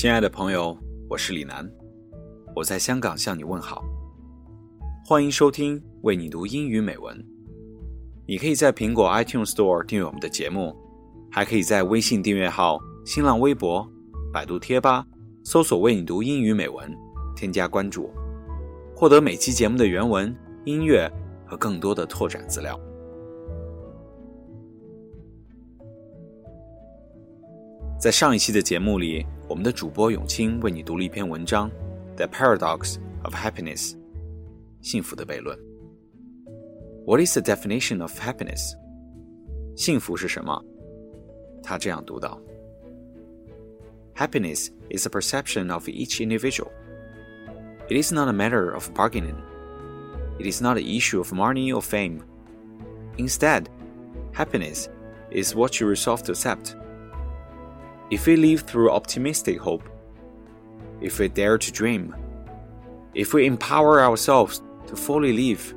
亲爱的朋友，我是李楠，我在香港向你问好。欢迎收听为你读英语美文。你可以在苹果 iTunes Store 订阅我们的节目，还可以在微信订阅号、新浪微博、百度贴吧搜索“为你读英语美文”，添加关注，获得每期节目的原文、音乐和更多的拓展资料。在上一期的节目里，我们的主播永清为你读了一篇文章，《The Paradox of Happiness》，幸福的悖论。What is the definition of happiness？幸福是什么？他这样读道：Happiness is a perception of each individual. It is not a matter of bargaining. It is not an issue of money or fame. Instead, happiness is what you resolve to accept. If we live through optimistic hope, if we dare to dream, if we empower ourselves to fully live,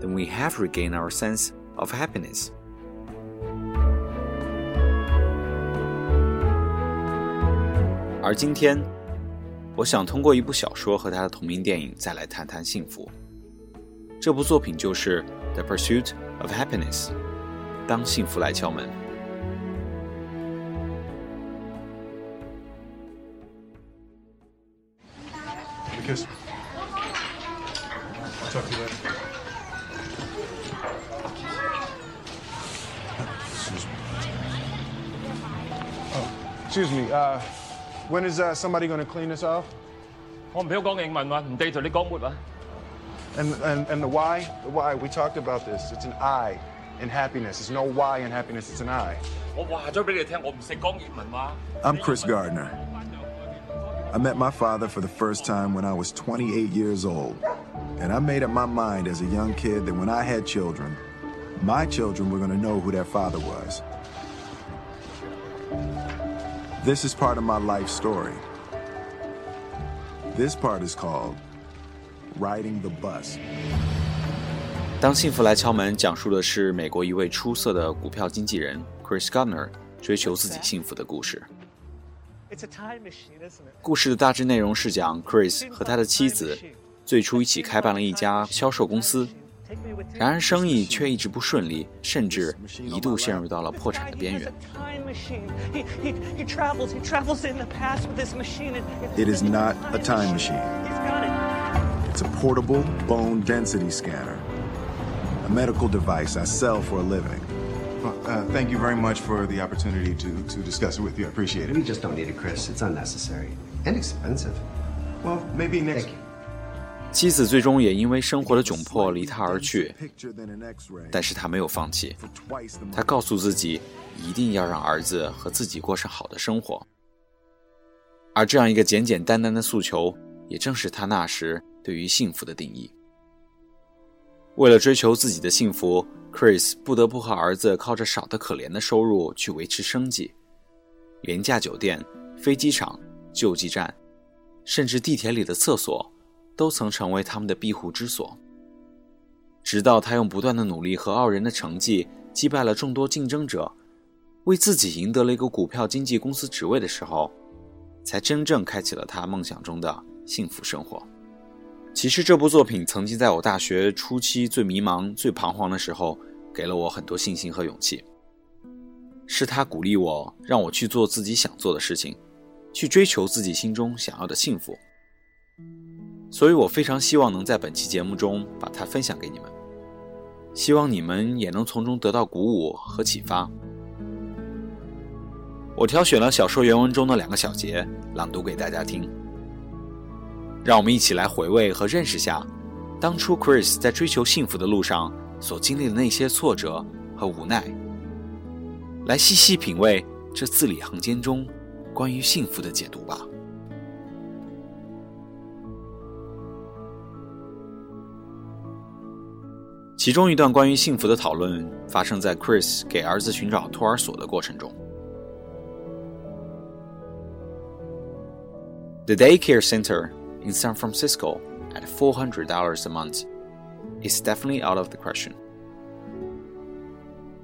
then we have regained our sense of happiness. As 今天，我想通过一部小说和它的同名电影再来谈谈幸福。这部作品就是《The Pursuit of Happyness Happiness》。当幸福来敲门。kiss. I'll talk to you later. Excuse me. Oh, excuse me. Uh, when is uh, somebody going to clean this off? 我唔俾我讲英文喎，唔地同你讲乜啊？And and and the why? The why? We talked about this. It's an I in happiness. It's no Y in happiness. It's an I. 我话咗俾你听，我唔识讲英文嘛。I'm Chris Gardner. I met my father for the first time when I was 28 years old. And I made up my mind as a young kid that when I had children, my children were going to know who their father was. This is part of my life story. This part is called Riding the Bus. 当幸福来敲门，讲述的是美国一位出色的股票经纪人 Chris Gardner 追求自己幸福的故事。 故事的大致内容是讲 Chris 和他的妻子最初一起开办了一家销售公司，然而生意却一直不顺利，甚至一度陷入到了破产的边缘。It is not a time machine. It's a portable bone density scanner, a medical device I sell for a living. Uh, thank you very much for the opportunity to, to discuss it with you. I appreciate it. We just don't need it, Chris. It's unnecessary and expensive. Well, maybe next. Thank you. 妻子最终也因为生活的窘迫离他而去，但是他没有放弃。他告诉自己，一定要让儿子和自己过上好的生活。而这样一个简简单单的诉求，也正是他那时对于幸福的定义。为了追求自己的幸福，Chris 不得不和儿子靠着少得可怜的收入去维持生计。廉价酒店、飞机场、救济站，甚至地铁里的厕所，都曾成为他们的庇护之所。直到他用不断的努力和傲人的成绩击败了众多竞争者，为自己赢得了一个股票经纪公司职位的时候，才真正开启了他梦想中的幸福生活。其实这部作品曾经在我大学初期最迷茫、最彷徨的时候，给了我很多信心和勇气。是他鼓励我，让我去做自己想做的事情，去追求自己心中想要的幸福。所以我非常希望能在本期节目中把它分享给你们，希望你们也能从中得到鼓舞和启发。我挑选了小说原文中的两个小节，朗读给大家听。让我们一起来回味和认识下，当初 Chris 在追求幸福的路上所经历的那些挫折和无奈，来细细品味这字里行间中关于幸福的解读吧。其中一段关于幸福的讨论发生在 Chris 给儿子寻找托儿所的过程中。The daycare center in San Francisco at $400 a month is definitely out of the question.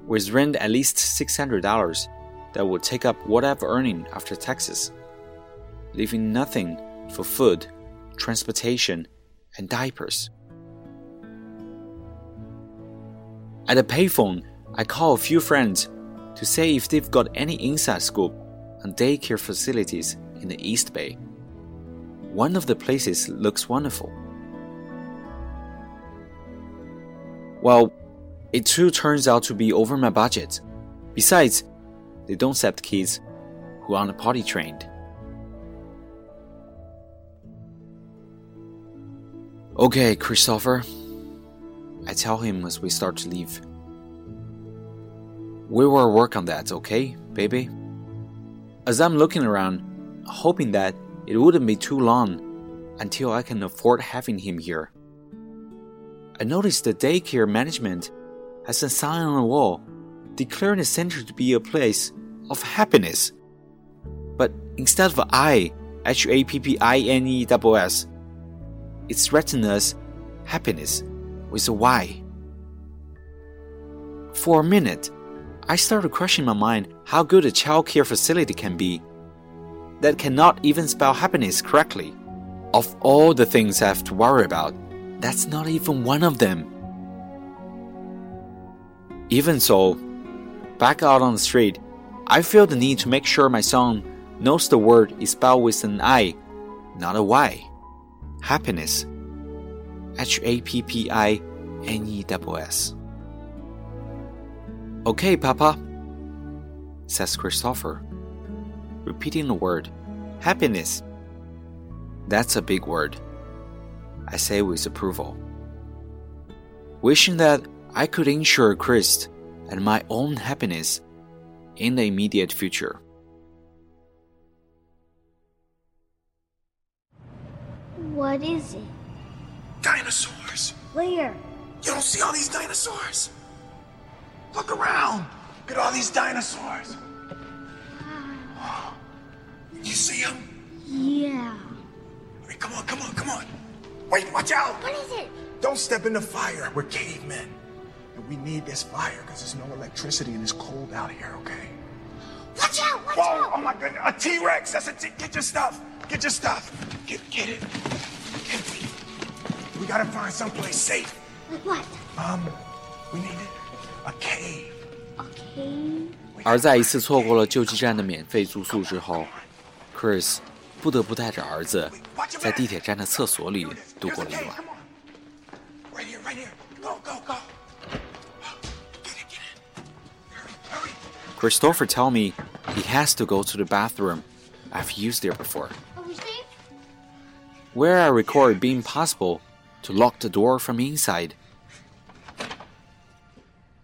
With rent at least $600, that would take up what I've earning after taxes, leaving nothing for food, transportation, and diapers. At a payphone, I call a few friends to say if they've got any inside scoop on daycare facilities in the East Bay. One of the places looks wonderful. Well, it too turns out to be over my budget. Besides, they don't accept kids who aren't potty trained. Okay, Christopher, I tell him as we start to leave. We will work on that, okay, baby? As I'm looking around, hoping that it wouldn't be too long until I can afford having him here. I noticed the daycare management has a sign on the wall declaring the center to be a place of happiness. But instead of I, H A P P I N E S it's written as happiness with a Y. For a minute, I started questioning my mind how good a child care facility can be that cannot even spell happiness correctly. Of all the things I have to worry about, that's not even one of them. Even so, back out on the street, I feel the need to make sure my son knows the word is spelled with an I, not a Y. Happiness. H A P P I N E S S. Okay, Papa, says Christopher, repeating the word happiness. That's a big word. I say with approval. Wishing that I could ensure Chris and my own happiness in the immediate future. What is it? Dinosaurs. Where? You don't see all these dinosaurs? Look around. Look at all these dinosaurs. You see them? Yeah. I mean, come on, come on, come on. Wait, watch out. What is it? Don't step in the fire. We're cavemen. And we need this fire because there's no electricity and it's cold out here, okay? Watch out! Watch Whoa, out! oh my goodness. A T-Rex. That's a T. Get your stuff. Get your stuff. Get, get it. Get it. We gotta find someplace safe. Like what? Um, we need a cave. A cave? 而在一次错过了救济站的免费住宿之后 ，Chris 不得不带着儿子在地铁站的厕所里度过了一晚。 Right here, right here. Go, go, go. Get it, get it. Hurry, hurry. Christopher tell me he has to go to the bathroom. I've used there before. Are we safe? Where I recall it being possible to lock the door from inside.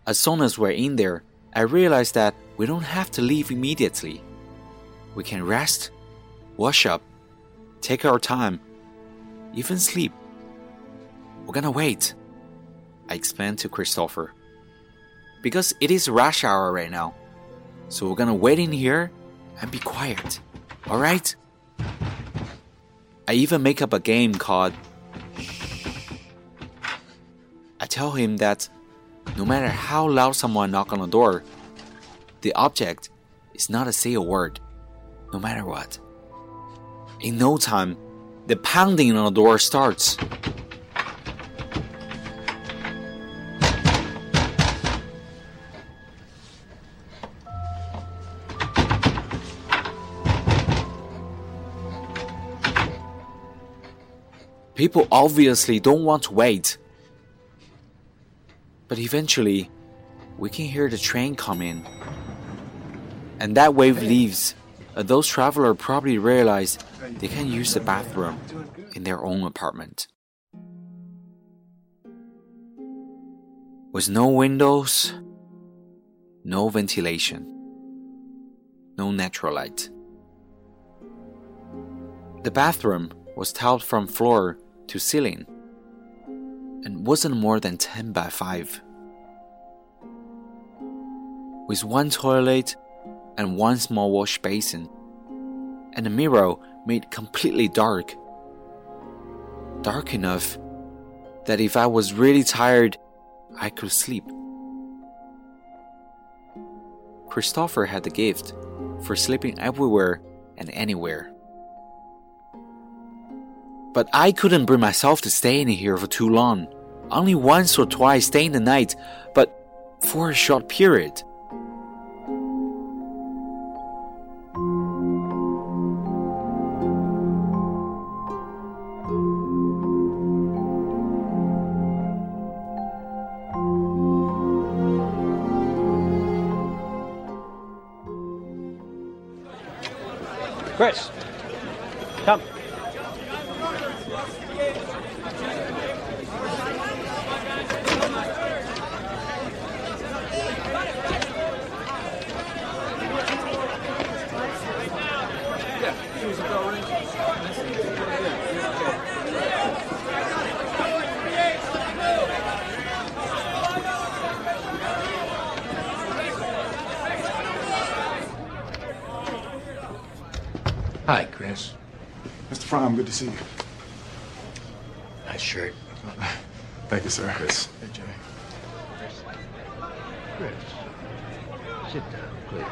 As soon as we're in there, I realize that we don't have to leave immediately. We can rest, wash up, take our time, even sleep. We're gonna wait, I explained to Christopher. Because it is rush hour right now, so we're gonna wait in here and be quiet, alright? I even make up a game called I tell him that no matter how loud someone knock on the door, the object is not to say a word, no matter what. In no time, the pounding on the door starts. People obviously don't want to wait. But eventually, we can hear the train come in. And that wave leaves. Uh, those travelers probably realize they can use the bathroom in their own apartment. With no windows, no ventilation, no natural light. The bathroom was tiled from floor to ceiling and wasn't more than 10 by 5. With one toilet and one small wash basin, and a mirror made completely dark. Dark enough that if I was really tired, I could sleep. Christopher had the gift for sleeping everywhere and anywhere. But I couldn't bring myself to stay in here for too long. Only once or twice staying the night, but for a short period. Chris, to see you. Nice shirt. Thank you, sir. Chris. Hey, Jay. Chris, sit down, please.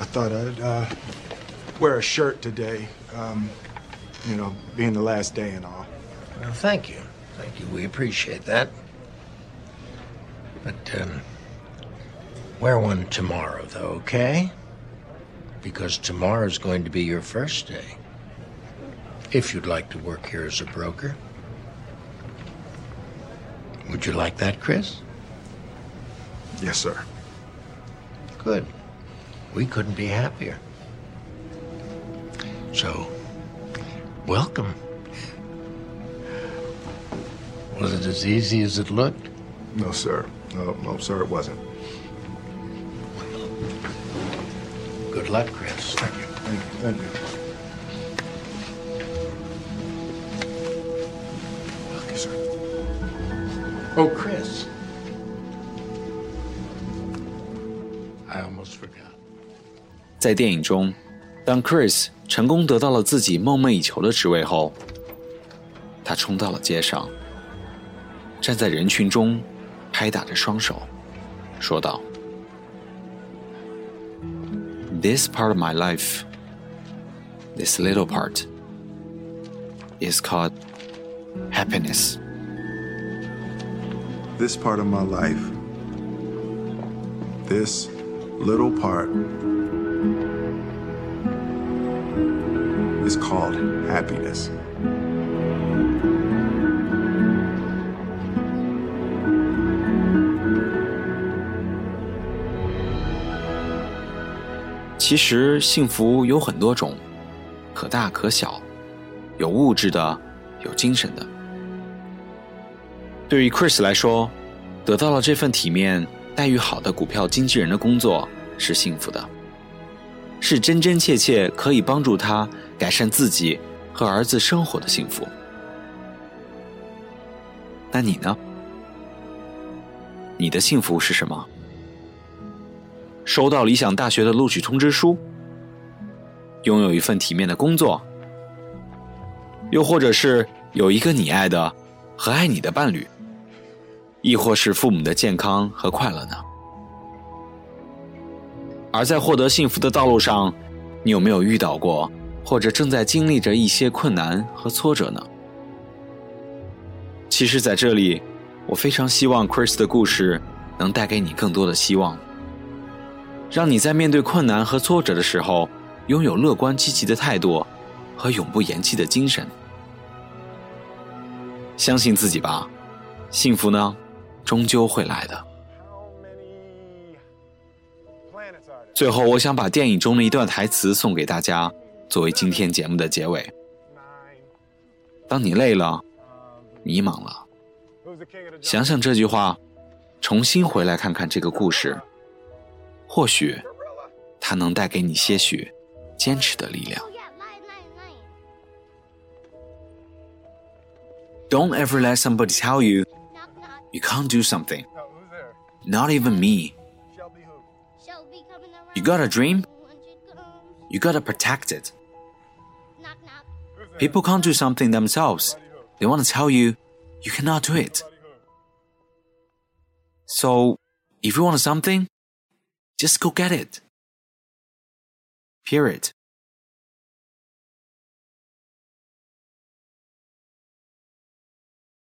I thought I'd uh, wear a shirt today. Um, you know, being the last day and all. Well, thank you. Thank you. We appreciate that. But, um, wear one tomorrow, though, okay? Because tomorrow is going to be your first day. If you'd like to work here as a broker. Would you like that, Chris? Yes, sir. Good. We couldn't be happier. So, welcome. Was it as easy as it looked? No, sir. No, no, sir, it wasn't. Luck, Chris. Thank you. Thank you. Thank you. Okay, sir. Oh, Chris. I almost forgot. 在电影中，当 Chris 成功得到了自己梦寐以求的职位后，他冲到了街上，站在人群中，拍打着双手，说道：“This part of my life, this little part, is called happiness.” This part of my life, this little part, is called happiness. 其实幸福有很多种，可大可小，有物质的，有精神的。对于 Chris 来说，得到了这份体面、待遇好的股票经纪人的工作是幸福的，是真真切切可以帮助他改善自己和儿子生活的幸福。那你呢？你的幸福是什么？收到理想大学的录取通知书，拥有一份体面的工作，又或者是有一个你爱的和爱你的伴侣，亦或是父母的健康和快乐呢？而在获得幸福的道路上，你有没有遇到过或者正在经历着一些困难和挫折呢？其实，在这里，我非常希望 Chris 的故事能带给你更多的希望。让你在面对困难和挫折的时候，拥有乐观积极的态度，和永不言弃的精神。相信自己吧，幸福呢，终究会来的。最后，我想把电影中的一段台词送给大家，作为今天节目的结尾。当你累了、迷茫了，想想这句话，重新回来看看这个故事，或许它能带给你些许坚持的力量。Don't ever let somebody tell you you can't do something. Not even me. You got a dream? You gotta protect it. People can't do something themselves. They want to tell you you cannot do it. So, if you want something, just go get it. Period.